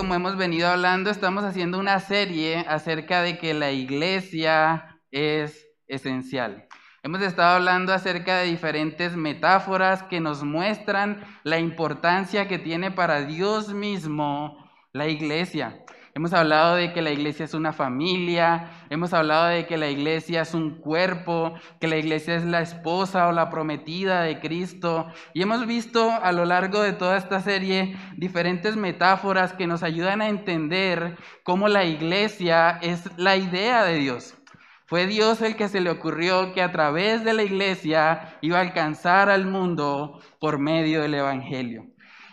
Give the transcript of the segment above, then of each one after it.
como hemos venido hablando, estamos haciendo una serie acerca de que la iglesia es esencial. Hemos estado hablando acerca de diferentes metáforas que nos muestran la importancia que tiene para Dios mismo la iglesia. Hemos hablado de que la iglesia es una familia, hemos hablado de que la iglesia es un cuerpo, que la iglesia es la esposa o la prometida de Cristo. Y hemos visto a lo largo de toda esta serie diferentes metáforas que nos ayudan a entender cómo la iglesia es la idea de Dios. Fue Dios el que se le ocurrió que a través de la iglesia iba a alcanzar al mundo por medio del Evangelio.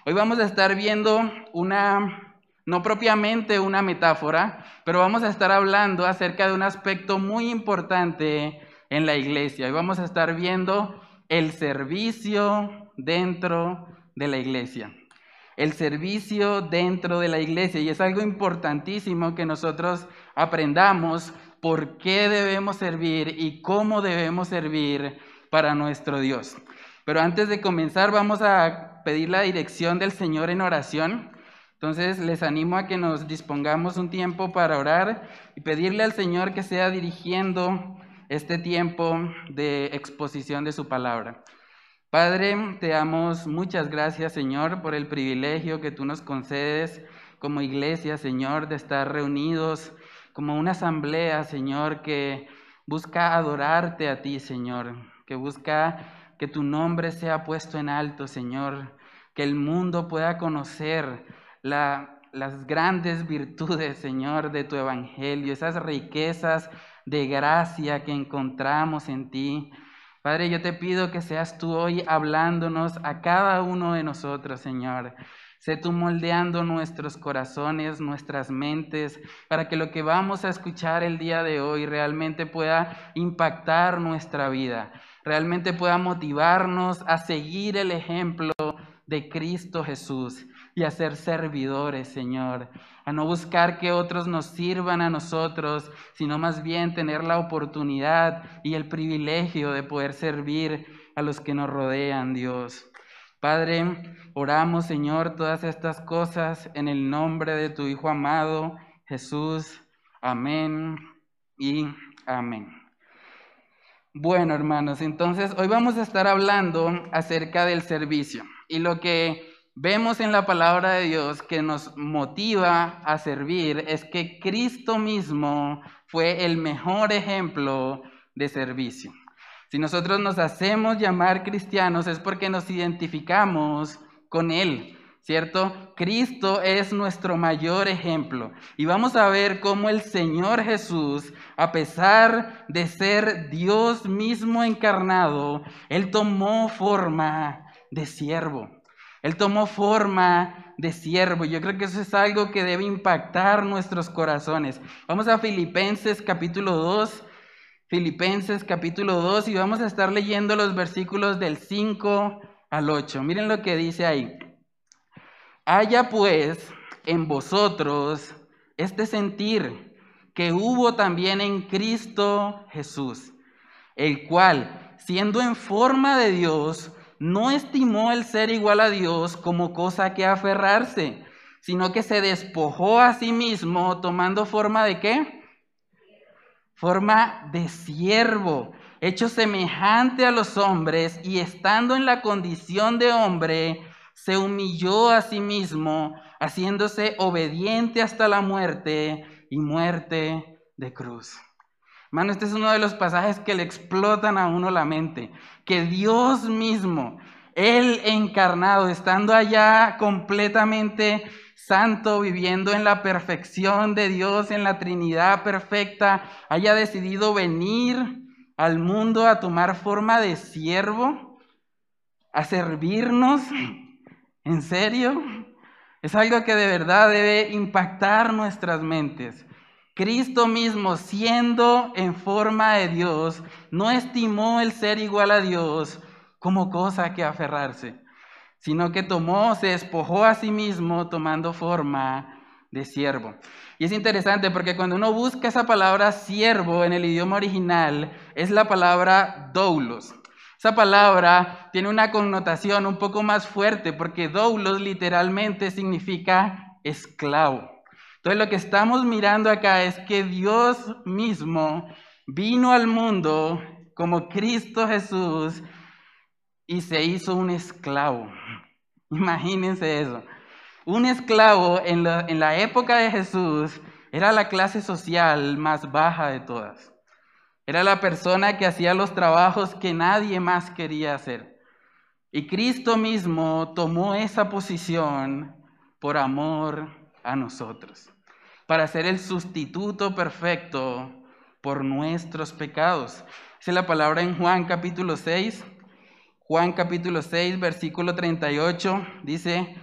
Hoy vamos a estar viendo una no propiamente una metáfora, pero vamos a estar hablando acerca de un aspecto muy importante en la iglesia. Y vamos a estar viendo el servicio dentro de la iglesia. El servicio dentro de la iglesia. Y es algo importantísimo que nosotros aprendamos por qué debemos servir y cómo debemos servir para nuestro Dios. Pero antes de comenzar vamos a pedir la dirección del Señor en oración. Entonces les animo a que nos dispongamos un tiempo para orar y pedirle al Señor que sea dirigiendo este tiempo de exposición de su palabra. Padre, te damos muchas gracias, Señor, por el privilegio que tú nos concedes como iglesia, Señor, de estar reunidos como una asamblea, Señor, que busca adorarte a ti, Señor, que busca que tu nombre sea puesto en alto, Señor, que el mundo pueda conocer las grandes virtudes, Señor, de tu Evangelio, esas riquezas de gracia que encontramos en ti. Padre, yo te pido que seas tú hoy hablándonos a cada uno de nosotros, Señor. Sé tú moldeando nuestros corazones, nuestras mentes, para que lo que vamos a escuchar el día de hoy realmente pueda impactar nuestra vida, realmente pueda motivarnos a seguir el ejemplo de Cristo Jesús y a ser servidores, Señor, a no buscar que otros nos sirvan a nosotros, sino más bien tener la oportunidad y el privilegio de poder servir a los que nos rodean, Dios. Padre, oramos, Señor, todas estas cosas en el nombre de tu Hijo amado, Jesús. Amén y amén. Bueno, hermanos, entonces hoy vamos a estar hablando acerca del servicio y lo que vemos en la palabra de Dios que nos motiva a servir es que Cristo mismo fue el mejor ejemplo de servicio. Si nosotros nos hacemos llamar cristianos es porque nos identificamos con Él, ¿cierto? Cristo es nuestro mayor ejemplo. Y vamos a ver cómo el Señor Jesús, a pesar de ser Dios mismo encarnado, Él tomó forma de siervo. Él tomó forma de siervo. Yo creo que eso es algo que debe impactar nuestros corazones. Vamos a Filipenses capítulo 2. Filipenses capítulo 2 y vamos a estar leyendo los versículos del 5 al 8. Miren lo que dice ahí. Haya pues en vosotros este sentir que hubo también en Cristo Jesús, el cual, siendo en forma de Dios, no estimó el ser igual a Dios como cosa que aferrarse, sino que se despojó a sí mismo tomando forma de qué? Forma de siervo, hecho semejante a los hombres y estando en la condición de hombre, se humilló a sí mismo, haciéndose obediente hasta la muerte y muerte de cruz. Hermano, este es uno de los pasajes que le explotan a uno la mente. Que Dios mismo, Él encarnado, estando allá completamente santo, viviendo en la perfección de Dios, en la Trinidad perfecta, haya decidido venir al mundo a tomar forma de siervo, a servirnos. ¿En serio? Es algo que de verdad debe impactar nuestras mentes. Cristo mismo, siendo en forma de Dios, no estimó el ser igual a Dios como cosa que aferrarse, sino que tomó, se despojó a sí mismo tomando forma de siervo. Y es interesante porque cuando uno busca esa palabra siervo en el idioma original, es la palabra doulos. Esa palabra tiene una connotación un poco más fuerte porque doulos literalmente significa esclavo. Entonces lo que estamos mirando acá es que Dios mismo vino al mundo como Cristo Jesús y se hizo un esclavo. Imagínense eso. Un esclavo en la, época de Jesús era la clase social más baja de todas. Era la persona que hacía los trabajos que nadie más quería hacer. Y Cristo mismo tomó esa posición por amor a nosotros, para ser el sustituto perfecto por nuestros pecados. Dice la palabra en Juan capítulo 6, Juan capítulo 6, versículo 38, dice,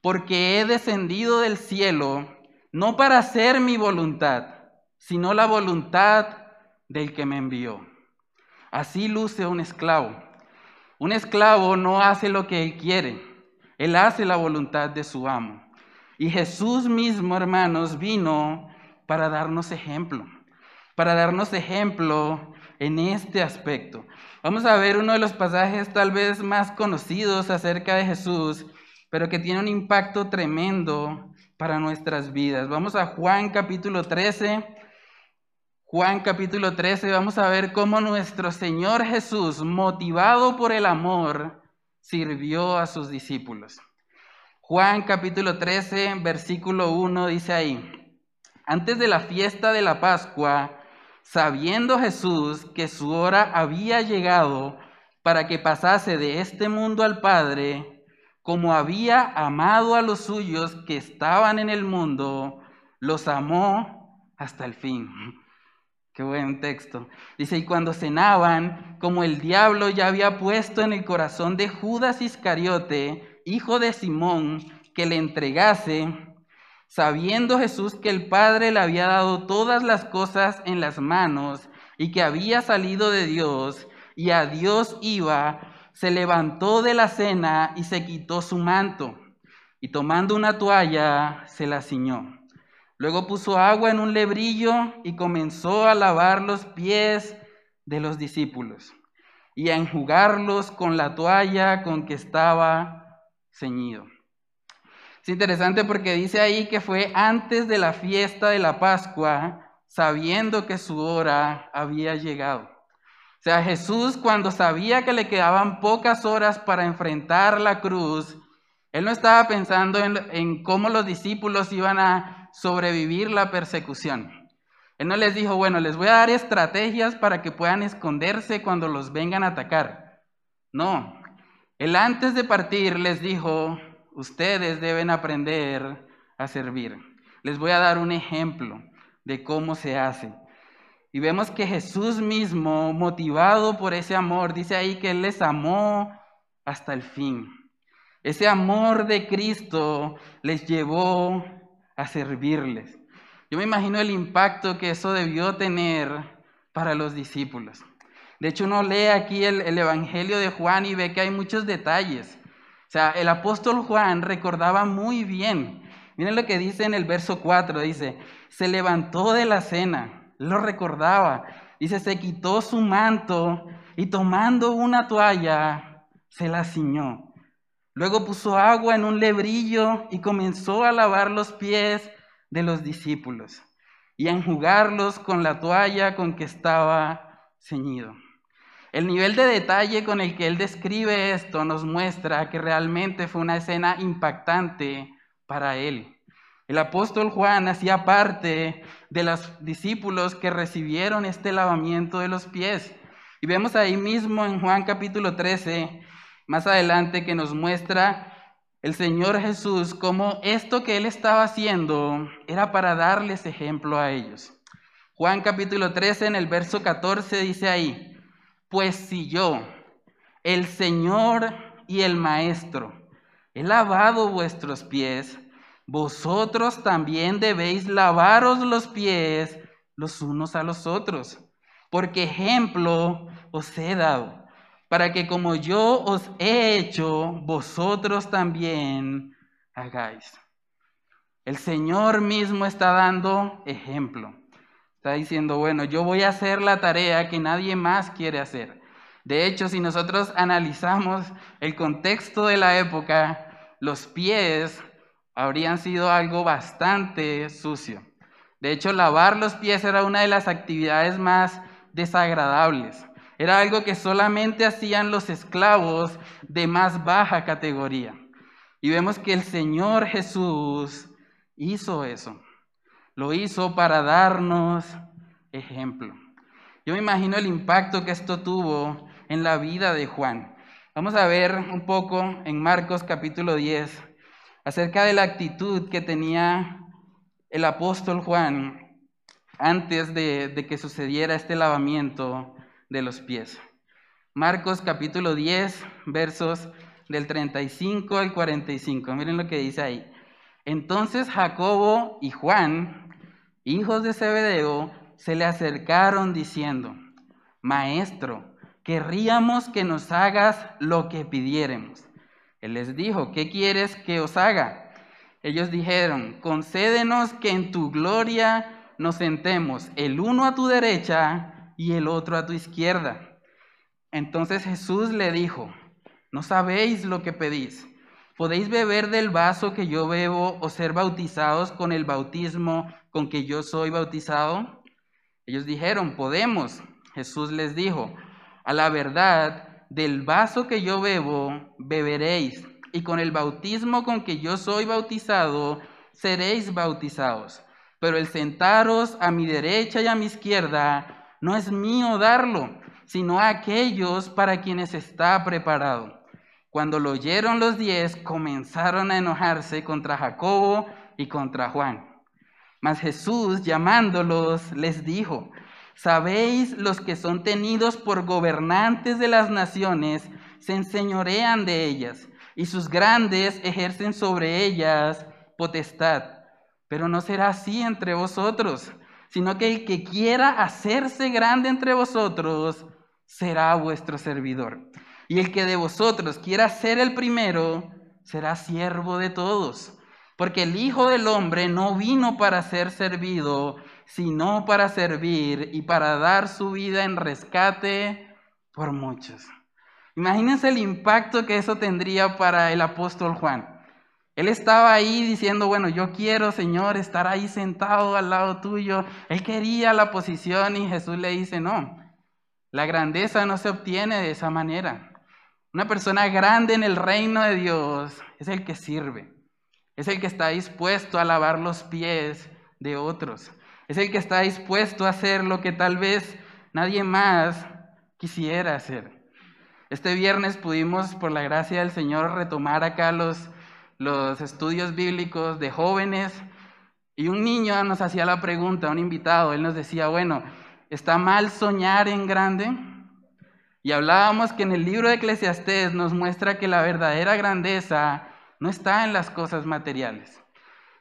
porque he descendido del cielo no para hacer mi voluntad, sino la voluntad del que me envió. Así luce un esclavo. Un esclavo no hace lo que él quiere, él hace la voluntad de su amo. Y Jesús mismo, hermanos, vino para darnos ejemplo, para darnos ejemplo en este aspecto. Vamos a ver uno de los pasajes tal vez más conocidos acerca de Jesús pero que tiene un impacto tremendo para nuestras vidas. Vamos a Juan capítulo 13. Juan capítulo 13, vamos a ver cómo nuestro Señor Jesús, motivado por el amor, sirvió a sus discípulos. Juan capítulo 13, versículo 1 dice ahí, antes de la fiesta de la Pascua, sabiendo Jesús que su hora había llegado para que pasase de este mundo al Padre, como había amado a los suyos que estaban en el mundo, los amó hasta el fin. Qué buen texto. Dice, y cuando cenaban, como el diablo ya había puesto en el corazón de Judas Iscariote, hijo de Simón, que le entregase, sabiendo Jesús que el Padre le había dado todas las cosas en las manos y que había salido de Dios y a Dios iba, se levantó de la cena y se quitó su manto, y tomando una toalla se la ciñó. Luego puso agua en un lebrillo y comenzó a lavar los pies de los discípulos y a enjugarlos con la toalla con que estaba ceñido. Es interesante porque dice ahí que fue antes de la fiesta de la Pascua, sabiendo que su hora había llegado. O sea, Jesús cuando sabía que le quedaban pocas horas para enfrentar la cruz, él no estaba pensando en, cómo los discípulos iban a sobrevivir la persecución. Él no les dijo, bueno, les voy a dar estrategias para que puedan esconderse cuando los vengan a atacar. No, él antes de partir les dijo, ustedes deben aprender a servir. Les voy a dar un ejemplo de cómo se hace. Y vemos que Jesús mismo, motivado por ese amor, dice ahí que Él les amó hasta el fin. Ese amor de Cristo les llevó a servirles. Yo me imagino el impacto que eso debió tener para los discípulos. De hecho, uno lee aquí el, el, Evangelio de Juan y ve que hay muchos detalles. O sea, el apóstol Juan recordaba muy bien. Miren lo que dice en el verso 4, dice, se levantó de la cena lo recordaba. Dice, se quitó su manto y tomando una toalla, se la ciñó. Luego puso agua en un lebrillo y comenzó a lavar los pies de los discípulos y a enjugarlos con la toalla con que estaba ceñido. El nivel de detalle con el que él describe esto nos muestra que realmente fue una escena impactante para él. El apóstol Juan hacía parte de los discípulos que recibieron este lavamiento de los pies. Y vemos ahí mismo en Juan capítulo 13, más adelante, que nos muestra el Señor Jesús cómo esto que él estaba haciendo era para darles ejemplo a ellos. Juan capítulo 13 en el verso 14 dice ahí, pues si yo, el Señor y el Maestro, he lavado vuestros pies, vosotros también debéis lavaros los pies los unos a los otros, porque ejemplo os he dado, para que como yo os he hecho, vosotros también hagáis. El Señor mismo está dando ejemplo. Diciendo, bueno, yo voy a hacer la tarea que nadie más quiere hacer. De hecho, si nosotros analizamos el contexto de la época, los pies habrían sido algo bastante sucio. De hecho, lavar los pies era una de las actividades más desagradables. Era algo que solamente hacían los esclavos de más baja categoría. Y vemos que el Señor Jesús hizo eso. Lo hizo para darnos ejemplo. Yo me imagino el impacto que esto tuvo en la vida de Juan. Vamos a ver un poco en Marcos capítulo 10 acerca de la actitud que tenía el apóstol Juan antes de, que sucediera este lavamiento de los pies. Marcos capítulo 10, versos del 35 al 45. Miren lo que dice ahí. Entonces Jacobo y Juan, hijos de Zebedeo, se le acercaron diciendo, Maestro, querríamos que nos hagas lo que pidiéremos. Él les dijo, ¿qué quieres que os haga? Ellos dijeron, concédenos que en tu gloria nos sentemos, el uno a tu derecha y el otro a tu izquierda. Entonces Jesús le dijo, no sabéis lo que pedís. ¿Podéis beber del vaso que yo bebo o ser bautizados con el bautismo con que yo soy bautizado? Ellos dijeron, podemos. Jesús les dijo, a la verdad, del vaso que yo bebo, beberéis, y con el bautismo con que yo soy bautizado, seréis bautizados. Pero el sentaros a mi derecha y a mi izquierda no es mío darlo, sino a aquellos para quienes está preparado. Cuando lo oyeron los diez, comenzaron a enojarse contra Jacobo y contra Juan. Mas Jesús, llamándolos, les dijo, ¿sabéis los que son tenidos por gobernantes de las naciones, se enseñorean de ellas, y sus grandes ejercen sobre ellas potestad? Pero no será así entre vosotros, sino que el que quiera hacerse grande entre vosotros será vuestro servidor. Y el que de vosotros quiera ser el primero, será siervo de todos. Porque el Hijo del Hombre no vino para ser servido, sino para servir y para dar su vida en rescate por muchos. Imagínense el impacto que eso tendría para el apóstol Juan. Él estaba ahí diciendo, bueno, yo quiero, Señor, estar ahí sentado al lado tuyo. Él quería la posición y Jesús le dice, no, la grandeza no se obtiene de esa manera. Una persona grande en el reino de Dios es el que sirve, es el que está dispuesto a lavar los pies de otros, es el que está dispuesto a hacer lo que tal vez nadie más quisiera hacer. Este viernes pudimos, por la gracia del Señor, retomar acá los, los estudios bíblicos de jóvenes y un niño nos hacía la pregunta, un invitado, él nos decía, bueno, ¿está mal soñar en grande? Y hablábamos que en el libro de Eclesiastés nos muestra que la verdadera grandeza no está en las cosas materiales,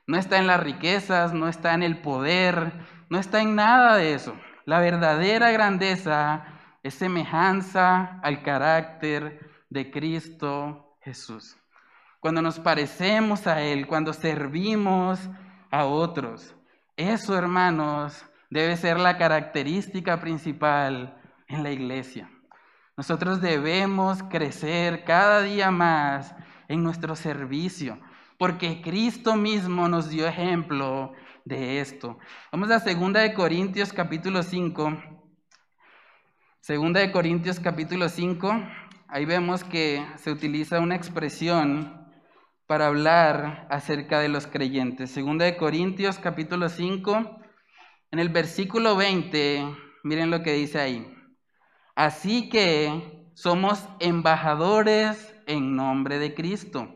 no está en las riquezas, no está en el poder, no está en nada de eso. La verdadera grandeza es semejanza al carácter de Cristo Jesús. Cuando nos parecemos a Él, cuando servimos a otros. Eso, hermanos, debe ser la característica principal en la iglesia. Nosotros debemos crecer cada día más en nuestro servicio, porque Cristo mismo nos dio ejemplo de esto. Vamos a 2 de Corintios capítulo 5. Segunda de Corintios capítulo 5, ahí vemos que se utiliza una expresión para hablar acerca de los creyentes. Segunda de Corintios capítulo 5, en el versículo 20, miren lo que dice ahí. Así que somos embajadores en nombre de Cristo,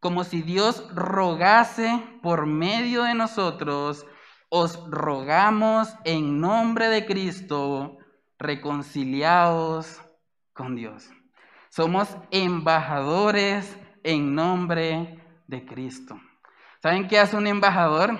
como si Dios rogase por medio de nosotros, os rogamos en nombre de Cristo, reconciliados con Dios. Somos embajadores en nombre de Cristo. ¿Saben qué hace un embajador?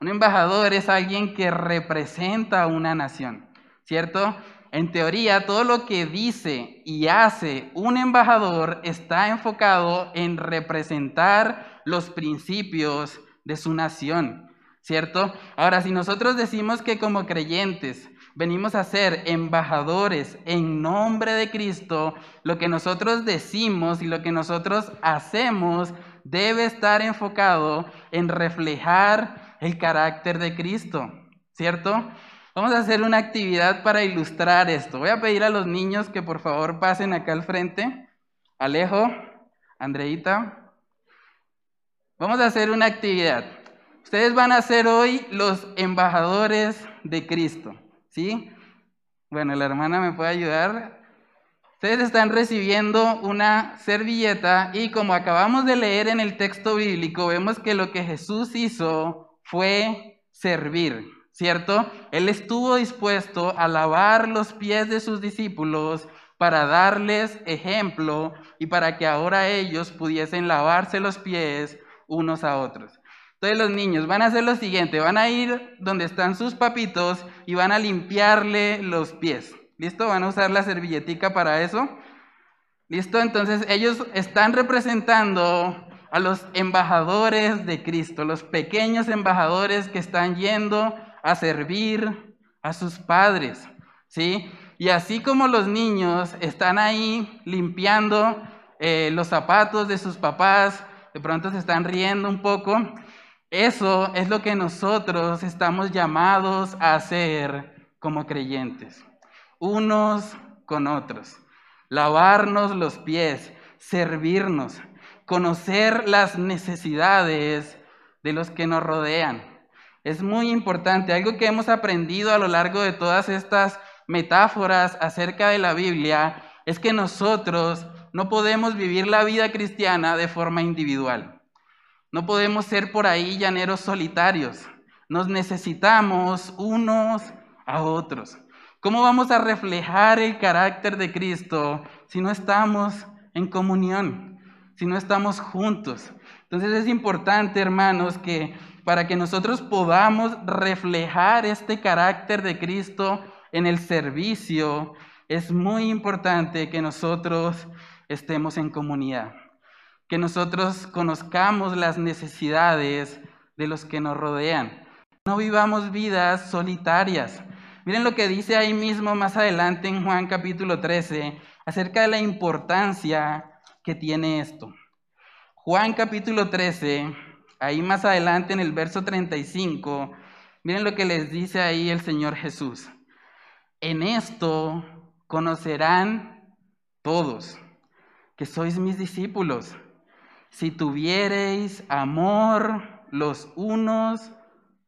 Un embajador es alguien que representa a una nación, ¿cierto? En teoría, todo lo que dice y hace un embajador está enfocado en representar los principios de su nación, ¿cierto? Ahora, si nosotros decimos que como creyentes venimos a ser embajadores en nombre de Cristo, lo que nosotros decimos y lo que nosotros hacemos debe estar enfocado en reflejar el carácter de Cristo, ¿cierto? Vamos a hacer una actividad para ilustrar esto. Voy a pedir a los niños que por favor pasen acá al frente. Alejo, Andreita. Vamos a hacer una actividad. Ustedes van a ser hoy los embajadores de Cristo, ¿sí? Bueno, la hermana me puede ayudar. Ustedes están recibiendo una servilleta y como acabamos de leer en el texto bíblico, vemos que lo que Jesús hizo fue servir, ¿cierto? Él estuvo dispuesto a lavar los pies de sus discípulos para darles ejemplo y para que ahora ellos pudiesen lavarse los pies unos a otros. Entonces los niños van a hacer lo siguiente, van a ir donde están sus papitos y van a limpiarle los pies. ¿Listo? Van a usar la servilletica para eso. ¿Listo? Entonces ellos están representando a los embajadores de Cristo, los pequeños embajadores que están yendo a servir a sus padres. ¿Sí? Y así como los niños están ahí limpiando eh, los zapatos de sus papás, de pronto se están riendo un poco, eso es lo que nosotros estamos llamados a hacer como creyentes unos con otros, lavarnos los pies, servirnos, conocer las necesidades de los que nos rodean. Es muy importante, algo que hemos aprendido a lo largo de todas estas metáforas acerca de la Biblia, es que nosotros no podemos vivir la vida cristiana de forma individual. No podemos ser por ahí llaneros solitarios. Nos necesitamos unos a otros. ¿Cómo vamos a reflejar el carácter de Cristo si no estamos en comunión, si no estamos juntos? Entonces es importante, hermanos, que para que nosotros podamos reflejar este carácter de Cristo en el servicio, es muy importante que nosotros estemos en comunidad, que nosotros conozcamos las necesidades de los que nos rodean. No vivamos vidas solitarias. Miren lo que dice ahí mismo más adelante en Juan capítulo 13 acerca de la importancia que tiene esto. Juan capítulo 13, ahí más adelante en el verso 35, miren lo que les dice ahí el Señor Jesús. En esto conocerán todos que sois mis discípulos, si tuviereis amor los unos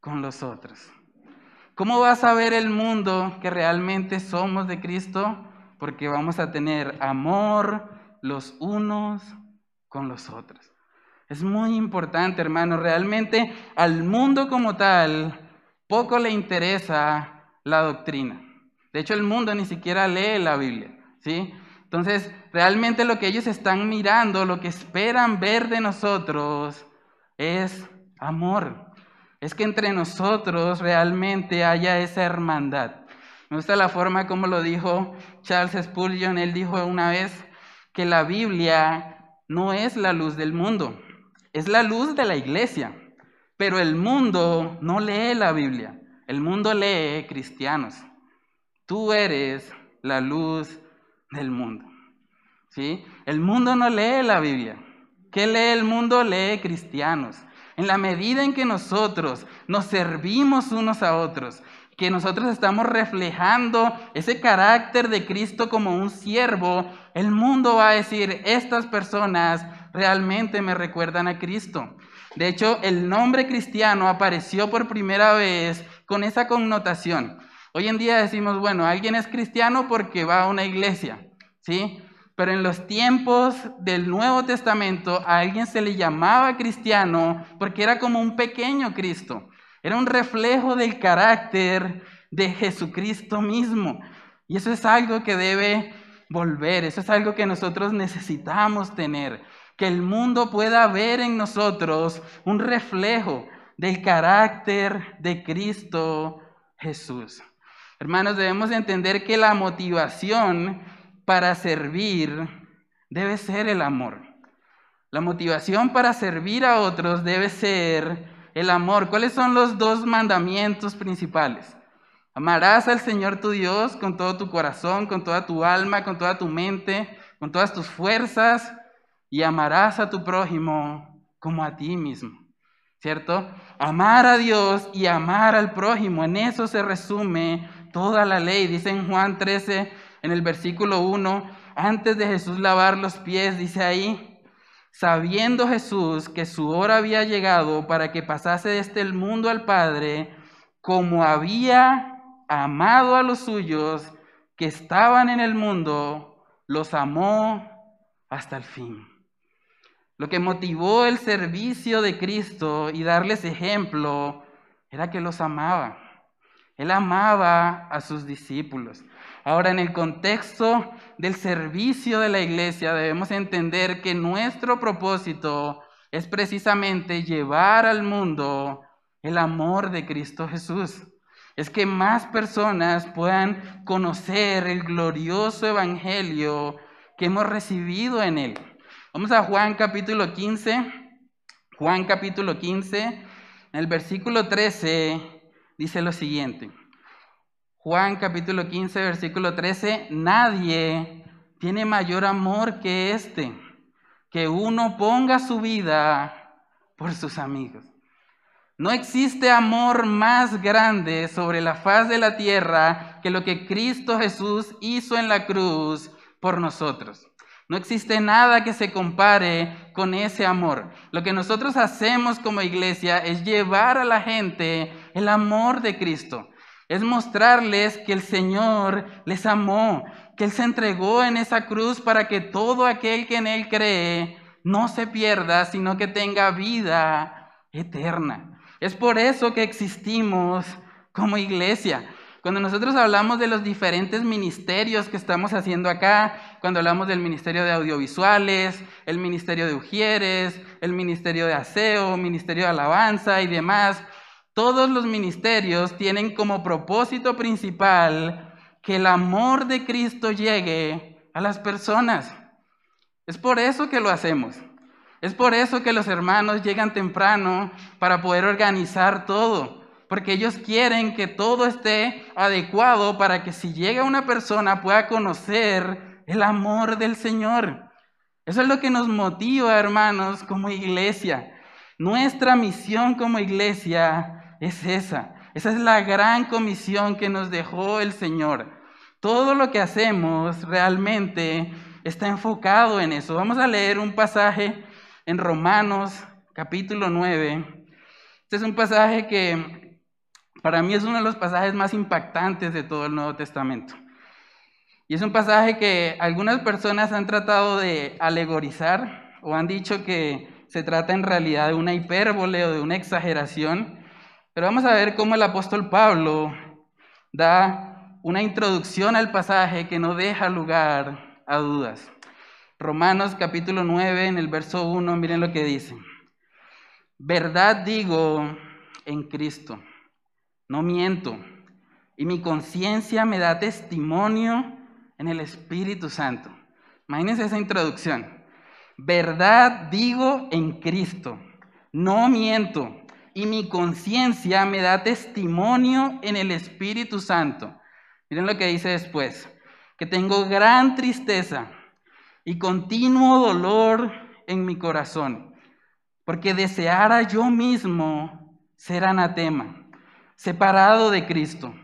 con los otros. ¿Cómo va a saber el mundo que realmente somos de Cristo? Porque vamos a tener amor los unos con los otros. Es muy importante, hermano. Realmente al mundo como tal poco le interesa la doctrina. De hecho, el mundo ni siquiera lee la Biblia, ¿sí? Entonces, realmente lo que ellos están mirando, lo que esperan ver de nosotros es amor es que entre nosotros realmente haya esa hermandad. Me gusta la forma como lo dijo Charles Spurgeon. Él dijo una vez que la Biblia no es la luz del mundo, es la luz de la iglesia. Pero el mundo no lee la Biblia, el mundo lee cristianos. Tú eres la luz del mundo. ¿Sí? El mundo no lee la Biblia. ¿Qué lee el mundo? Lee cristianos. En la medida en que nosotros nos servimos unos a otros, que nosotros estamos reflejando ese carácter de Cristo como un siervo, el mundo va a decir, estas personas realmente me recuerdan a Cristo. De hecho, el nombre cristiano apareció por primera vez con esa connotación. Hoy en día decimos, bueno, alguien es cristiano porque va a una iglesia, ¿sí? Pero en los tiempos del Nuevo Testamento a alguien se le llamaba cristiano porque era como un pequeño Cristo. Era un reflejo del carácter de Jesucristo mismo. Y eso es algo que debe volver, eso es algo que nosotros necesitamos tener. Que el mundo pueda ver en nosotros un reflejo del carácter de Cristo Jesús. Hermanos, debemos entender que la motivación para servir debe ser el amor. La motivación para servir a otros debe ser el amor. ¿Cuáles son los dos mandamientos principales? Amarás al Señor tu Dios con todo tu corazón, con toda tu alma, con toda tu mente, con todas tus fuerzas, y amarás a tu prójimo como a ti mismo. ¿Cierto? Amar a Dios y amar al prójimo, en eso se resume toda la ley. Dice en Juan 13, en el versículo 1, antes de Jesús lavar los pies, dice ahí, sabiendo Jesús que su hora había llegado para que pasase de este mundo al Padre, como había amado a los suyos que estaban en el mundo, los amó hasta el fin. Lo que motivó el servicio de Cristo y darles ejemplo era que los amaba. Él amaba a sus discípulos. Ahora, en el contexto del servicio de la iglesia, debemos entender que nuestro propósito es precisamente llevar al mundo el amor de Cristo Jesús. Es que más personas puedan conocer el glorioso evangelio que hemos recibido en Él. Vamos a Juan capítulo 15. Juan capítulo 15, en el versículo 13, dice lo siguiente. Juan capítulo 15, versículo 13, nadie tiene mayor amor que este, que uno ponga su vida por sus amigos. No existe amor más grande sobre la faz de la tierra que lo que Cristo Jesús hizo en la cruz por nosotros. No existe nada que se compare con ese amor. Lo que nosotros hacemos como iglesia es llevar a la gente el amor de Cristo es mostrarles que el Señor les amó, que Él se entregó en esa cruz para que todo aquel que en Él cree no se pierda, sino que tenga vida eterna. Es por eso que existimos como iglesia. Cuando nosotros hablamos de los diferentes ministerios que estamos haciendo acá, cuando hablamos del ministerio de audiovisuales, el ministerio de Ujieres, el ministerio de aseo, ministerio de alabanza y demás, todos los ministerios tienen como propósito principal que el amor de Cristo llegue a las personas. Es por eso que lo hacemos. Es por eso que los hermanos llegan temprano para poder organizar todo. Porque ellos quieren que todo esté adecuado para que si llega una persona pueda conocer el amor del Señor. Eso es lo que nos motiva, hermanos, como iglesia. Nuestra misión como iglesia es esa. Esa es la gran comisión que nos dejó el Señor. Todo lo que hacemos realmente está enfocado en eso. Vamos a leer un pasaje en Romanos capítulo 9. Este es un pasaje que para mí es uno de los pasajes más impactantes de todo el Nuevo Testamento. Y es un pasaje que algunas personas han tratado de alegorizar o han dicho que se trata en realidad de una hipérbole o de una exageración. Pero vamos a ver cómo el apóstol Pablo da una introducción al pasaje que no deja lugar a dudas. Romanos capítulo 9, en el verso 1, miren lo que dice. Verdad digo en Cristo, no miento, y mi conciencia me da testimonio en el Espíritu Santo. Imagínense esa introducción. Verdad digo en Cristo, no miento y mi conciencia me da testimonio en el Espíritu Santo. Miren lo que dice después, que tengo gran tristeza y continuo dolor en mi corazón, porque deseara yo mismo ser anatema, separado de Cristo,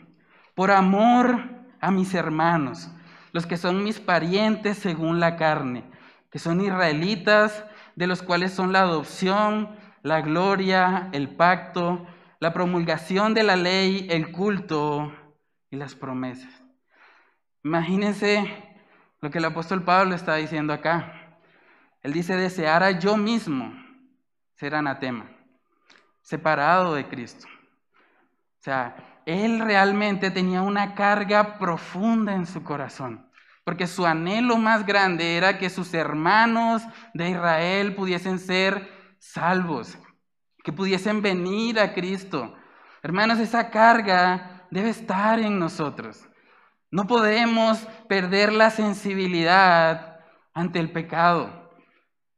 por amor a mis hermanos, los que son mis parientes según la carne, que son israelitas, de los cuales son la adopción, la gloria, el pacto, la promulgación de la ley, el culto y las promesas. Imagínense lo que el apóstol Pablo está diciendo acá. Él dice, deseara yo mismo ser anatema, separado de Cristo. O sea, él realmente tenía una carga profunda en su corazón, porque su anhelo más grande era que sus hermanos de Israel pudiesen ser salvos, que pudiesen venir a Cristo. Hermanos, esa carga debe estar en nosotros. No podemos perder la sensibilidad ante el pecado.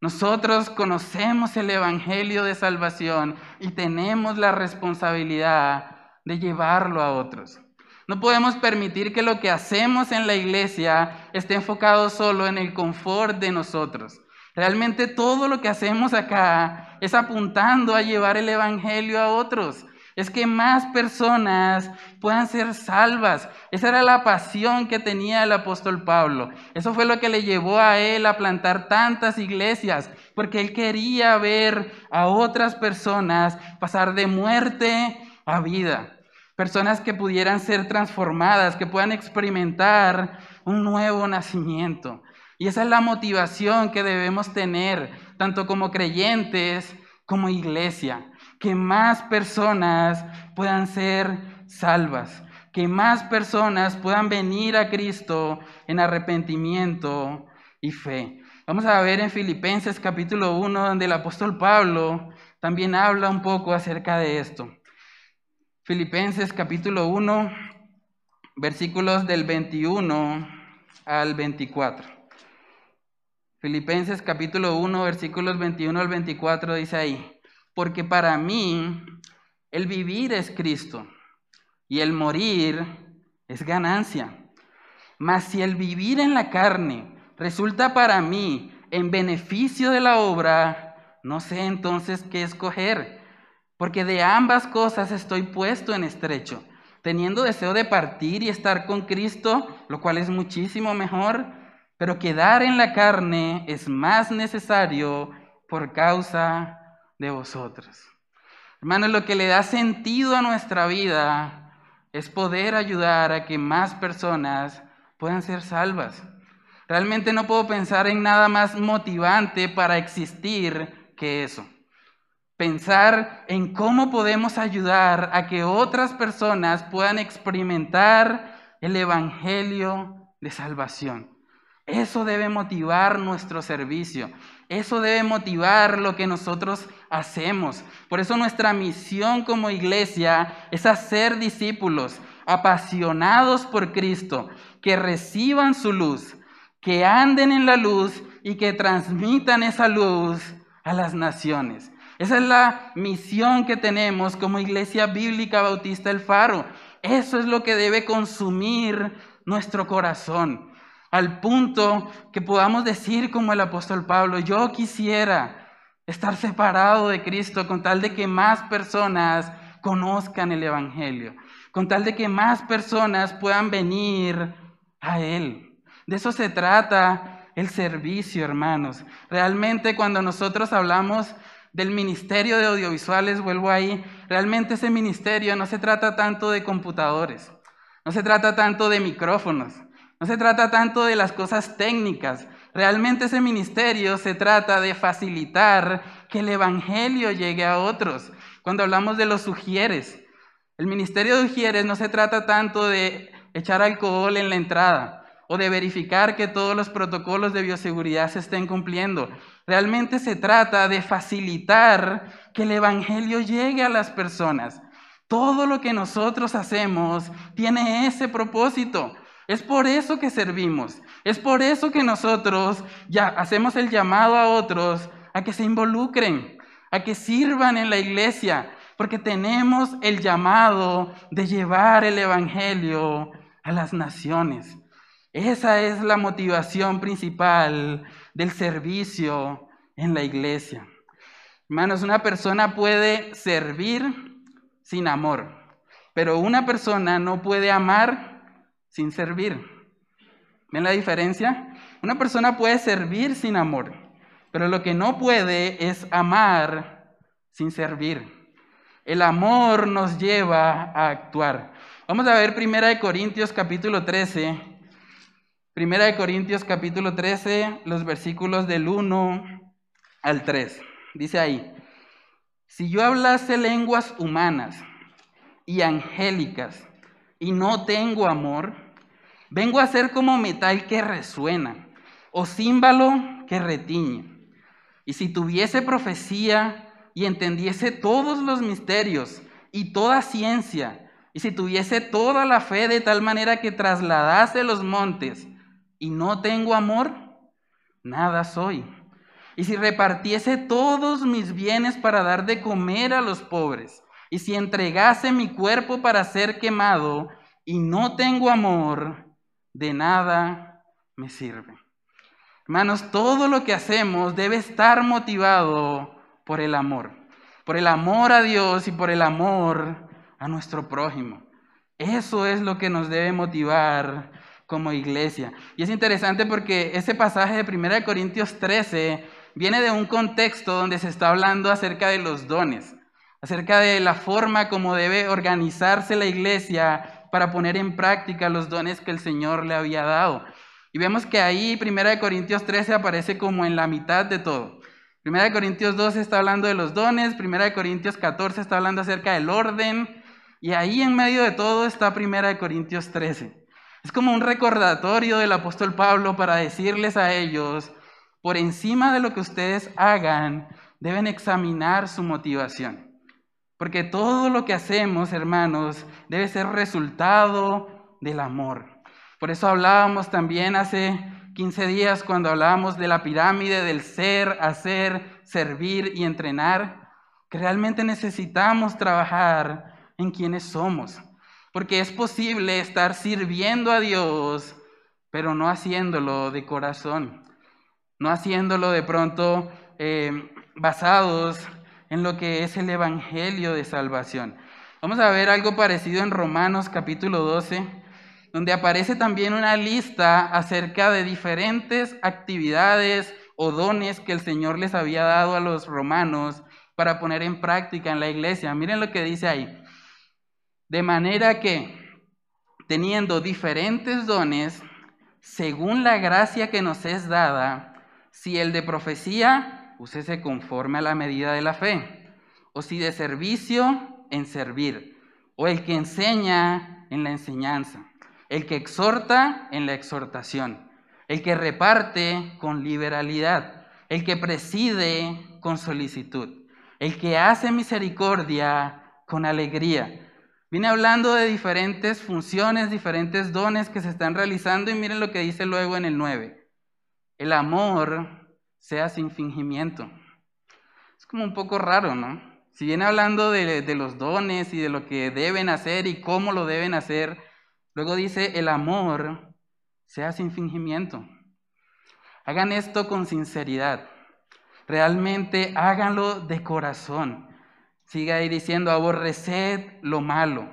Nosotros conocemos el Evangelio de salvación y tenemos la responsabilidad de llevarlo a otros. No podemos permitir que lo que hacemos en la iglesia esté enfocado solo en el confort de nosotros. Realmente todo lo que hacemos acá es apuntando a llevar el Evangelio a otros. Es que más personas puedan ser salvas. Esa era la pasión que tenía el apóstol Pablo. Eso fue lo que le llevó a él a plantar tantas iglesias, porque él quería ver a otras personas pasar de muerte a vida. Personas que pudieran ser transformadas, que puedan experimentar un nuevo nacimiento. Y esa es la motivación que debemos tener, tanto como creyentes como iglesia. Que más personas puedan ser salvas. Que más personas puedan venir a Cristo en arrepentimiento y fe. Vamos a ver en Filipenses capítulo 1, donde el apóstol Pablo también habla un poco acerca de esto. Filipenses capítulo 1, versículos del 21 al 24. Filipenses capítulo 1, versículos 21 al 24 dice ahí, porque para mí el vivir es Cristo y el morir es ganancia. Mas si el vivir en la carne resulta para mí en beneficio de la obra, no sé entonces qué escoger porque de ambas cosas estoy puesto en estrecho, teniendo deseo de partir y estar con Cristo, lo cual es muchísimo mejor, pero quedar en la carne es más necesario por causa de vosotros. Hermanos, lo que le da sentido a nuestra vida es poder ayudar a que más personas puedan ser salvas. Realmente no puedo pensar en nada más motivante para existir que eso pensar en cómo podemos ayudar a que otras personas puedan experimentar el Evangelio de salvación. Eso debe motivar nuestro servicio. Eso debe motivar lo que nosotros hacemos. Por eso nuestra misión como iglesia es hacer discípulos apasionados por Cristo, que reciban su luz, que anden en la luz y que transmitan esa luz a las naciones. Esa es la misión que tenemos como Iglesia Bíblica Bautista El Faro. Eso es lo que debe consumir nuestro corazón, al punto que podamos decir como el apóstol Pablo, yo quisiera estar separado de Cristo con tal de que más personas conozcan el Evangelio, con tal de que más personas puedan venir a Él. De eso se trata el servicio, hermanos. Realmente cuando nosotros hablamos del ministerio de audiovisuales, vuelvo ahí, realmente ese ministerio no se trata tanto de computadores, no se trata tanto de micrófonos, no se trata tanto de las cosas técnicas, realmente ese ministerio se trata de facilitar que el Evangelio llegue a otros. Cuando hablamos de los sugieres, el ministerio de sugieres no se trata tanto de echar alcohol en la entrada, o de verificar que todos los protocolos de bioseguridad se estén cumpliendo. Realmente se trata de facilitar que el Evangelio llegue a las personas. Todo lo que nosotros hacemos tiene ese propósito. Es por eso que servimos. Es por eso que nosotros ya hacemos el llamado a otros a que se involucren, a que sirvan en la iglesia, porque tenemos el llamado de llevar el Evangelio a las naciones. Esa es la motivación principal del servicio en la iglesia. Hermanos, una persona puede servir sin amor, pero una persona no puede amar sin servir. ¿Ven la diferencia? Una persona puede servir sin amor, pero lo que no puede es amar sin servir. El amor nos lleva a actuar. Vamos a ver 1 Corintios capítulo 13, Primera de Corintios capítulo 13, los versículos del 1 al 3. Dice ahí, si yo hablase lenguas humanas y angélicas y no tengo amor, vengo a ser como metal que resuena o címbalo que retiñe. Y si tuviese profecía y entendiese todos los misterios y toda ciencia, y si tuviese toda la fe de tal manera que trasladase los montes, y no tengo amor, nada soy. y si repartiese todos mis bienes para dar de comer a los pobres, y si entregase mi cuerpo para ser quemado, y no tengo amor, de nada me sirve. Hermanos, todo lo que hacemos debe estar motivado por el amor, por el amor a Dios y por el amor a nuestro prójimo. Eso es lo que nos debe motivar como iglesia. Y es interesante porque ese pasaje de 1 Corintios 13 viene de un contexto donde se está hablando acerca de los dones, acerca de la forma como debe organizarse la iglesia para poner en práctica los dones que el Señor le había dado. Y vemos que ahí 1 Corintios 13 aparece como en la mitad de todo. 1 Corintios 12 está hablando de los dones, 1 Corintios 14 está hablando acerca del orden, y ahí en medio de todo está 1 Corintios 13. Es como un recordatorio del apóstol Pablo para decirles a ellos, por encima de lo que ustedes hagan, deben examinar su motivación. Porque todo lo que hacemos, hermanos, debe ser resultado del amor. Por eso hablábamos también hace 15 días cuando hablábamos de la pirámide del ser, hacer, servir y entrenar, que realmente necesitamos trabajar en quienes somos. Porque es posible estar sirviendo a Dios, pero no haciéndolo de corazón no haciéndolo de pronto eh, basados en lo que es el Evangelio de salvación. Vamos a ver algo parecido en Romanos capítulo 12, donde aparece también una lista acerca de diferentes actividades o dones que el Señor les había dado a los romanos para poner en práctica en la iglesia. Miren lo que dice ahí. De manera que, teniendo diferentes dones, según la gracia que nos es dada, si el de profecía, úsese conforme a la medida de la fe. O si de servicio, en servir. O el que enseña, en la enseñanza. El que exhorta, en la exhortación. El que reparte, con liberalidad. El que preside, con solicitud. El que hace misericordia, con alegría. Viene hablando de diferentes funciones, diferentes dones que se están realizando y miren lo que dice luego en el 9 el amor sea sin fingimiento. Es como un poco raro, ¿no? Si viene hablando de, de, los dones y de lo que deben hacer y cómo lo deben hacer, luego dice el amor sea sin fingimiento. Hagan esto con sinceridad. Realmente háganlo de corazón. Siga ahí diciendo, aborreced lo malo,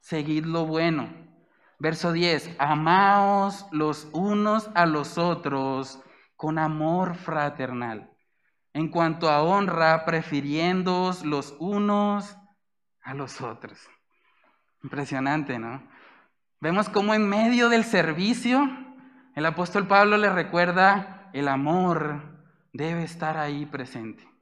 seguid lo bueno. Verso 10, amaos los unos a los otros con amor fraternal. En cuanto a honra, prefiriéndoos los unos a los otros. Impresionante, ¿no? Vemos cómo en medio del servicio, el apóstol Pablo le recuerda, el amor debe estar ahí presente.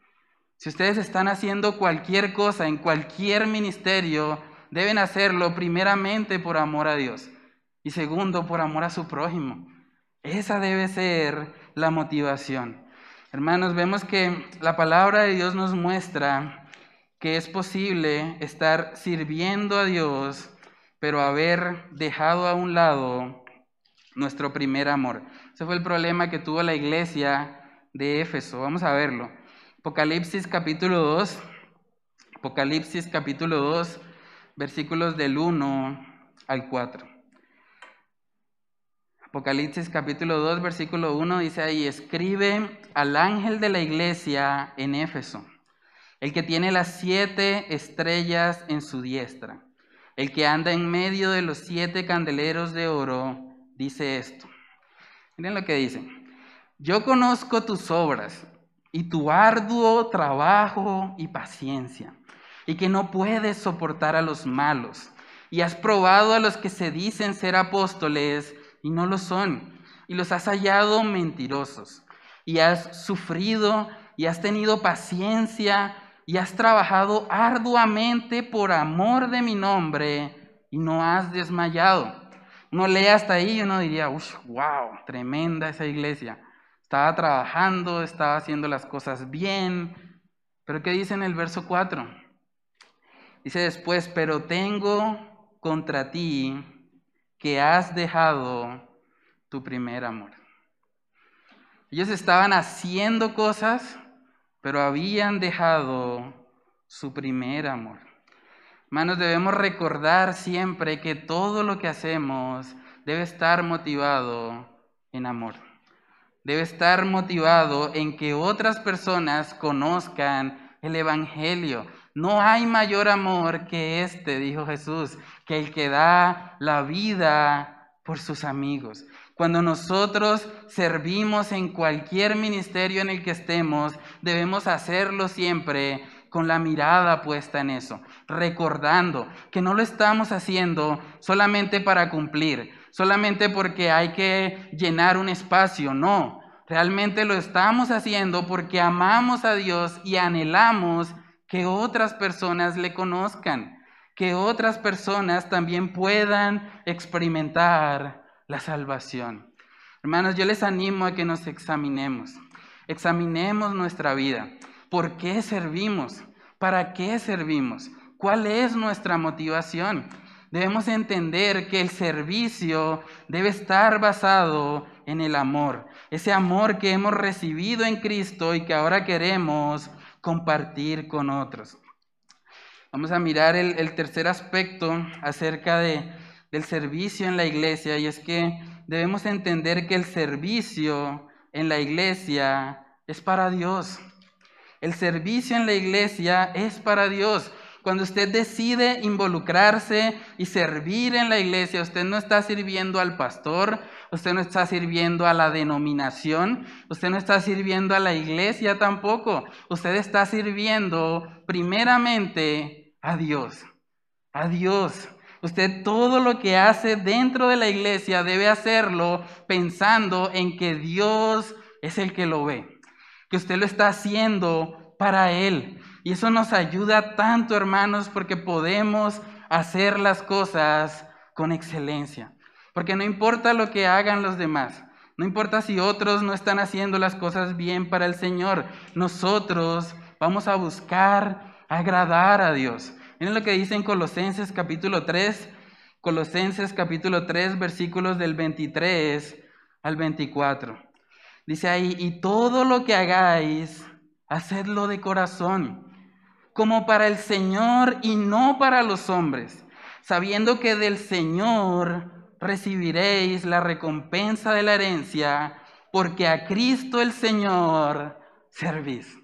Si ustedes están haciendo cualquier cosa en cualquier ministerio, deben hacerlo primeramente por amor a Dios y segundo por amor a su prójimo. Esa debe ser la motivación. Hermanos, vemos que la palabra de Dios nos muestra que es posible estar sirviendo a Dios, pero haber dejado a un lado nuestro primer amor. Ese fue el problema que tuvo la iglesia de Éfeso. Vamos a verlo. Apocalipsis capítulo 2. Apocalipsis capítulo 2, versículos del 1 al 4. Apocalipsis capítulo 2, versículo 1 dice ahí, escribe al ángel de la iglesia en Éfeso, el que tiene las siete estrellas en su diestra, el que anda en medio de los siete candeleros de oro, dice esto. Miren lo que dice. Yo conozco tus obras y tu arduo trabajo y paciencia, y que no puedes soportar a los malos, y has probado a los que se dicen ser apóstoles, y no lo son, y los has hallado mentirosos, y has sufrido y has tenido paciencia y has trabajado arduamente por amor de mi nombre y no has desmayado. Uno lee hasta ahí y uno diría, wow, tremenda esa iglesia. Estaba trabajando, estaba haciendo las cosas bien. Pero ¿qué dice en el verso 4? Dice después, pero tengo contra ti que has dejado tu primer amor. Ellos estaban haciendo cosas, pero habían dejado su primer amor. Hermanos, debemos recordar siempre que todo lo que hacemos debe estar motivado en amor. Debe estar motivado en que otras personas conozcan el Evangelio. No hay mayor amor que este, dijo Jesús, que el que da la vida por sus amigos. Cuando nosotros servimos en cualquier ministerio en el que estemos, debemos hacerlo siempre con la mirada puesta en eso, recordando que no lo estamos haciendo solamente para cumplir, solamente porque hay que llenar un espacio, no. Realmente lo estamos haciendo porque amamos a Dios y anhelamos que otras personas le conozcan, que otras personas también puedan experimentar la salvación. Hermanos, yo les animo a que nos examinemos, examinemos nuestra vida. ¿Por qué servimos? ¿Para qué servimos? ¿Cuál es nuestra motivación? Debemos entender que el servicio debe estar basado en el amor, ese amor que hemos recibido en Cristo y que ahora queremos compartir con otros. Vamos a mirar el, tercer aspecto acerca de, del servicio en la iglesia y es que debemos entender que el servicio en la iglesia es para Dios. El servicio en la iglesia es para Dios. Cuando usted decide involucrarse y servir en la iglesia, usted no está sirviendo al pastor, usted no está sirviendo a la denominación, usted no está sirviendo a la iglesia tampoco. Usted está sirviendo primeramente a Dios. A Dios. Usted todo lo que hace dentro de la iglesia debe hacerlo pensando en que Dios es el que lo ve, que usted lo está haciendo para Él. Y eso nos ayuda tanto, hermanos, porque podemos hacer las cosas con excelencia. Porque no importa lo que hagan los demás, no importa si otros no están haciendo las cosas bien para el Señor, nosotros vamos a buscar agradar a Dios. Miren lo que dice en Colosenses capítulo 3, Colosenses capítulo 3, versículos del 23 al 24. Dice ahí, y todo lo que hagáis, hacedlo de corazón como para el Señor y no para los hombres, sabiendo que del Señor recibiréis la recompensa de la herencia, porque a Cristo el Señor servís.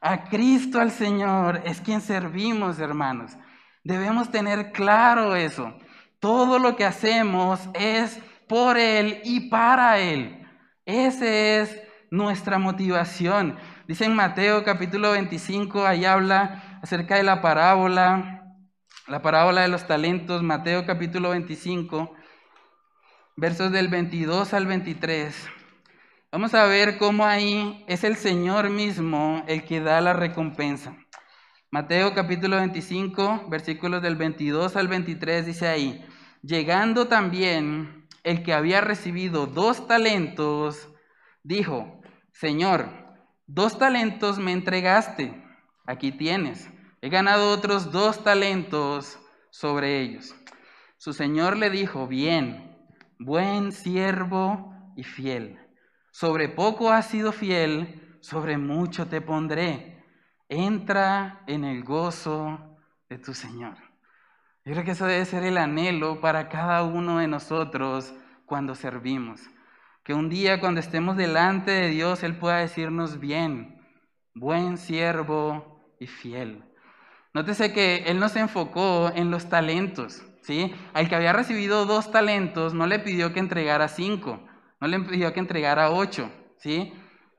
A Cristo el Señor es quien servimos, hermanos. Debemos tener claro eso. Todo lo que hacemos es por Él y para Él. Esa es nuestra motivación. Dice en Mateo capítulo 25, ahí habla acerca de la parábola, la parábola de los talentos, Mateo capítulo 25, versos del 22 al 23. Vamos a ver cómo ahí es el Señor mismo el que da la recompensa. Mateo capítulo 25, versículos del 22 al 23 dice ahí, llegando también el que había recibido dos talentos, dijo, Señor, Dos talentos me entregaste, aquí tienes. He ganado otros dos talentos sobre ellos. Su señor le dijo, bien, buen siervo y fiel. Sobre poco has sido fiel, sobre mucho te pondré. Entra en el gozo de tu Señor. Yo creo que eso debe ser el anhelo para cada uno de nosotros cuando servimos. Que un día cuando estemos delante de Dios, Él pueda decirnos bien, buen siervo y fiel. Nótese que Él nos enfocó en los talentos, ¿sí? Al que había recibido dos talentos, no le pidió que entregara cinco, no le pidió que entregara ocho, ¿sí?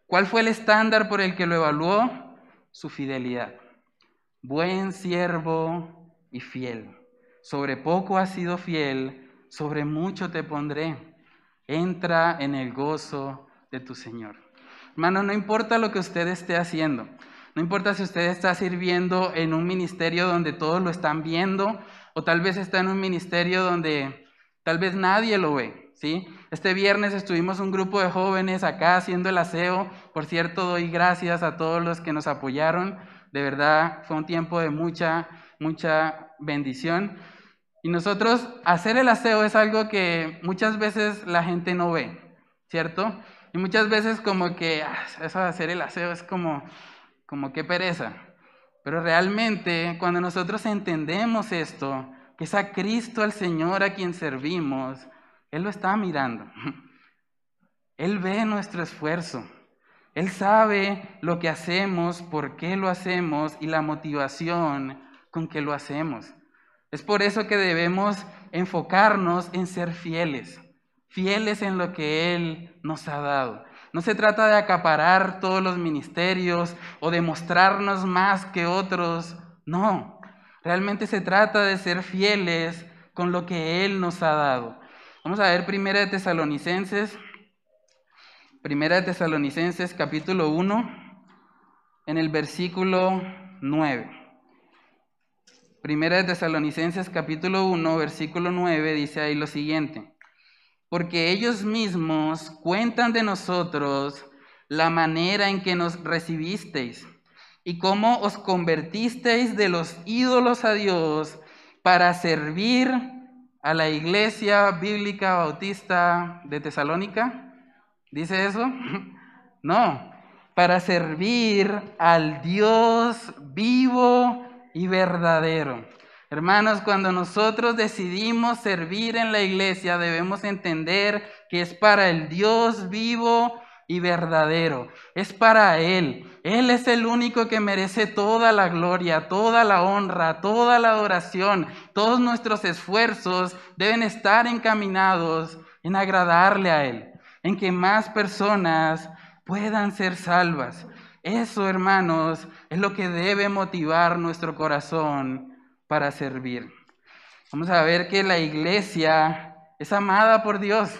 ¿Cuál fue el estándar por el que lo evaluó? Su fidelidad. Buen siervo y fiel. Sobre poco has sido fiel, sobre mucho te pondré. Entra en el gozo de tu Señor. Hermano, no importa lo que usted esté haciendo. No importa si usted está sirviendo en un ministerio donde todos lo están viendo o tal vez está en un ministerio donde tal vez nadie lo ve, ¿sí? Este viernes estuvimos un grupo de jóvenes acá haciendo el aseo. Por cierto, doy gracias a todos los que nos apoyaron. De verdad, fue un tiempo de mucha, mucha bendición. Y nosotros hacer el aseo es algo que muchas veces la gente no ve, ¿cierto? Y muchas veces como que ah, eso de hacer el aseo es como, como que pereza. Pero realmente cuando nosotros entendemos esto, que es a Cristo, al Señor a quien servimos, Él lo está mirando. Él ve nuestro esfuerzo. Él sabe lo que hacemos, por qué lo hacemos y la motivación con que lo hacemos. Es por eso que debemos enfocarnos en ser fieles, fieles en lo que Él nos ha dado. No se trata de acaparar todos los ministerios o de mostrarnos más que otros, no. Realmente se trata de ser fieles con lo que Él nos ha dado. Vamos a ver Primera de Tesalonicenses, Primera de Tesalonicenses capítulo 1, en el versículo 9. Primera de Tesalonicenses capítulo 1, versículo 9 dice ahí lo siguiente. Porque ellos mismos cuentan de nosotros la manera en que nos recibisteis y cómo os convertisteis de los ídolos a Dios para servir a la iglesia bíblica bautista de Tesalónica. ¿Dice eso? No, para servir al Dios vivo y verdadero. Hermanos, cuando nosotros decidimos servir en la iglesia, debemos entender que es para el Dios vivo y verdadero. Es para Él. Él es el único que merece toda la gloria, toda la honra, toda la adoración. Todos nuestros esfuerzos deben estar encaminados en agradarle a Él, en que más personas puedan ser salvas. Eso, hermanos, es lo que debe motivar nuestro corazón para servir. Vamos a ver que la iglesia es amada por Dios.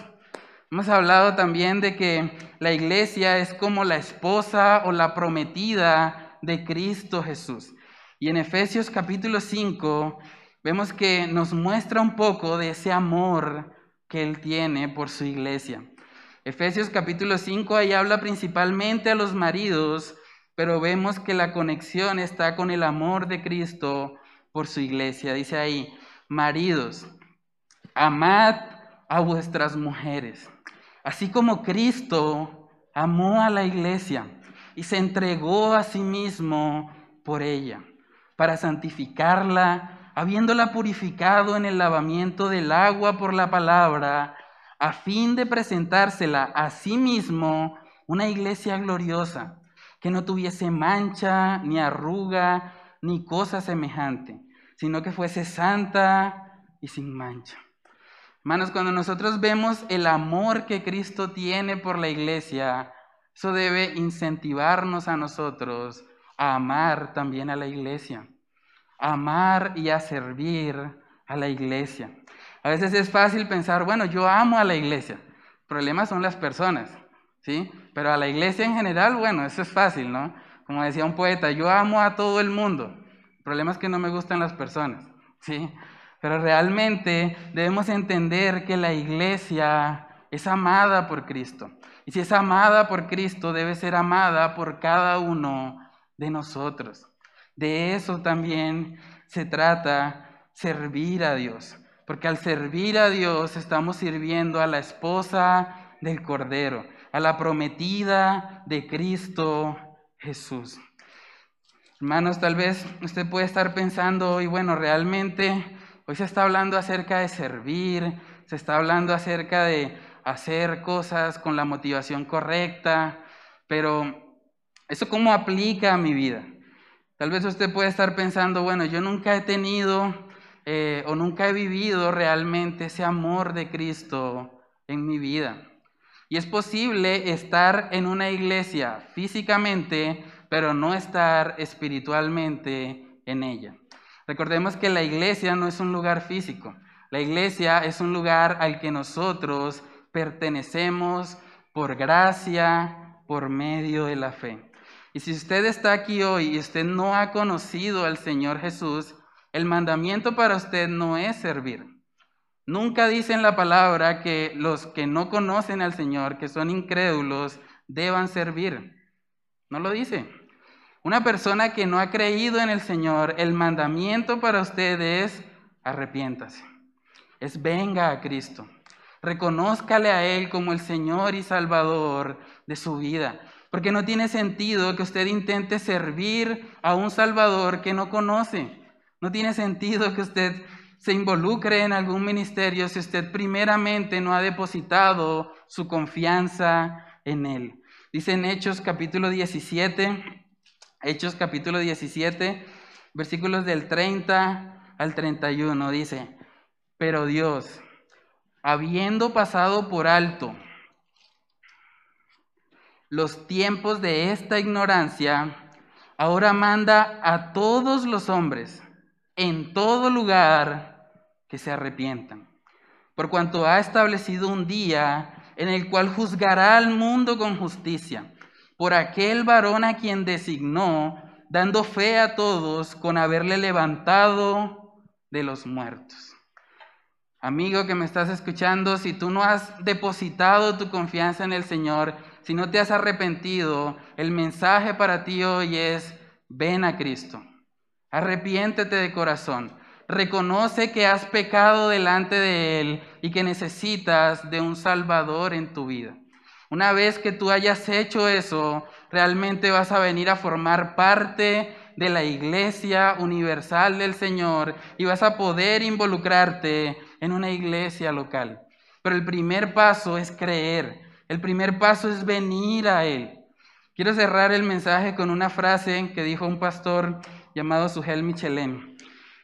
Hemos hablado también de que la iglesia es como la esposa o la prometida de Cristo Jesús. Y en Efesios capítulo 5 vemos que nos muestra un poco de ese amor que Él tiene por su iglesia. Efesios capítulo 5 ahí habla principalmente a los maridos, pero vemos que la conexión está con el amor de Cristo por su iglesia. Dice ahí, maridos, amad a vuestras mujeres, así como Cristo amó a la iglesia y se entregó a sí mismo por ella, para santificarla, habiéndola purificado en el lavamiento del agua por la palabra, a fin de presentársela a sí mismo una iglesia gloriosa, que no tuviese mancha, ni arruga, ni cosa semejante, sino que fuese santa y sin mancha. Hermanos, cuando nosotros vemos el amor que Cristo tiene por la iglesia, eso debe incentivarnos a nosotros a amar también a la iglesia, a amar y a servir a la iglesia. A veces es fácil pensar, bueno, yo amo a la iglesia. El problema son las personas, ¿sí? Pero a la iglesia en general, bueno, eso es fácil, ¿no? Como decía un poeta, yo amo a todo el mundo. El problema es que no me gustan las personas, ¿sí? Pero realmente debemos entender que la iglesia es amada por Cristo. Y si es amada por Cristo, debe ser amada por cada uno de nosotros. De eso también se trata servir a Dios porque al servir a Dios estamos sirviendo a la esposa del Cordero, a la prometida de Cristo Jesús. Hermanos, tal vez usted puede estar pensando hoy, bueno, realmente hoy se está hablando acerca de servir, se está hablando acerca de hacer cosas con la motivación correcta, pero ¿eso cómo aplica a mi vida? Tal vez usted puede estar pensando, bueno, yo nunca he tenido eh, o nunca he vivido realmente ese amor de Cristo en mi vida. Y es posible estar en una iglesia físicamente, pero no estar espiritualmente en ella. Recordemos que la iglesia no es un lugar físico. La iglesia es un lugar al que nosotros pertenecemos por gracia, por medio de la fe. Y si usted está aquí hoy y usted no ha conocido al Señor Jesús, el mandamiento para usted no es servir. Nunca dice en la palabra que los que no conocen al Señor, que son incrédulos, deban servir. No lo dice. Una persona que no ha creído en el Señor, el mandamiento para usted es arrepiéntase. Es venga a Cristo. Reconózcale a Él como el Señor y Salvador de su vida. Porque no tiene sentido que usted intente servir a un Salvador que no conoce. No tiene sentido que usted se involucre en algún ministerio si usted primeramente no ha depositado su confianza en Él. Dice en Hechos capítulo 17, Hechos capítulo 17, versículos del 30 al 31, dice, pero Dios, habiendo pasado por alto los tiempos de esta ignorancia, ahora manda a todos los hombres en todo lugar que se arrepientan, por cuanto ha establecido un día en el cual juzgará al mundo con justicia, por aquel varón a quien designó, dando fe a todos con haberle levantado de los muertos. Amigo que me estás escuchando, si tú no has depositado tu confianza en el Señor, si no te has arrepentido, el mensaje para ti hoy es, ven a Cristo. Arrepiéntete de corazón. Reconoce que has pecado delante de Él y que necesitas de un Salvador en tu vida. Una vez que tú hayas hecho eso, realmente vas a venir a formar parte de la iglesia universal del Señor y vas a poder involucrarte en una iglesia local. Pero el primer paso es creer. El primer paso es venir a Él. Quiero cerrar el mensaje con una frase que dijo un pastor llamado Sugel Michelin.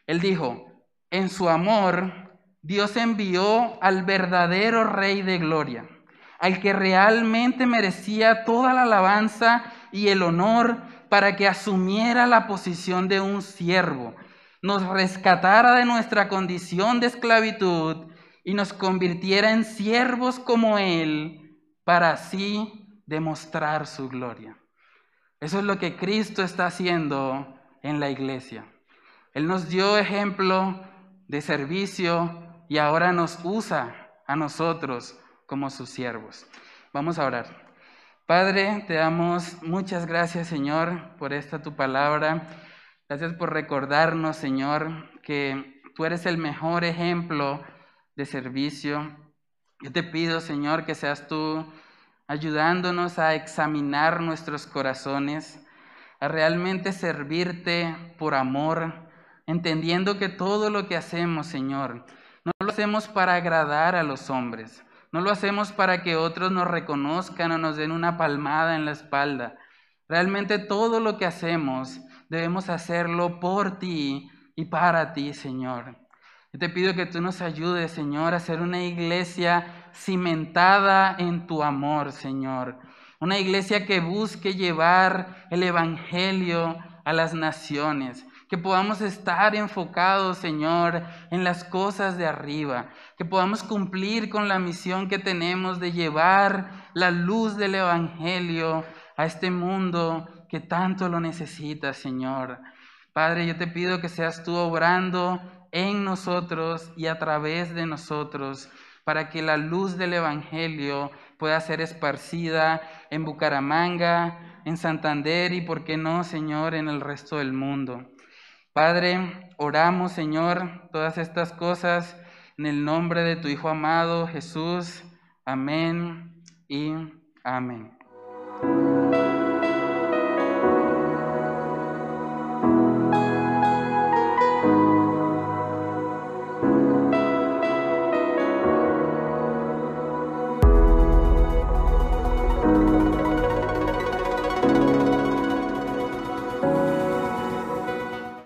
Él dijo, en su amor, Dios envió al verdadero Rey de Gloria, al que realmente merecía toda la alabanza y el honor para que asumiera la posición de un siervo, nos rescatara de nuestra condición de esclavitud y nos convirtiera en siervos como Él, para así demostrar su gloria. Eso es lo que Cristo está haciendo en la iglesia. Él nos dio ejemplo de servicio y ahora nos usa a nosotros como sus siervos. Vamos a orar. Padre, te damos muchas gracias, Señor, por esta tu palabra. Gracias por recordarnos, Señor, que tú eres el mejor ejemplo de servicio. Yo te pido, Señor, que seas tú ayudándonos a examinar nuestros corazones a realmente servirte por amor, entendiendo que todo lo que hacemos, Señor, no lo hacemos para agradar a los hombres, no lo hacemos para que otros nos reconozcan o nos den una palmada en la espalda. Realmente todo lo que hacemos debemos hacerlo por ti y para ti, Señor. Yo te pido que tú nos ayudes, Señor, a ser una iglesia cimentada en tu amor, Señor una iglesia que busque llevar el Evangelio a las naciones. Que podamos estar enfocados, Señor, en las cosas de arriba. Que podamos cumplir con la misión que tenemos de llevar la luz del Evangelio a este mundo que tanto lo necesita, Señor. Padre, yo te pido que seas tú obrando en nosotros y a través de nosotros para que la luz del Evangelio pueda ser esparcida en Bucaramanga, en Santander y, por qué no, Señor, en el resto del mundo. Padre, oramos, Señor, todas estas cosas en el nombre de tu Hijo amado Jesús. Amén y amén.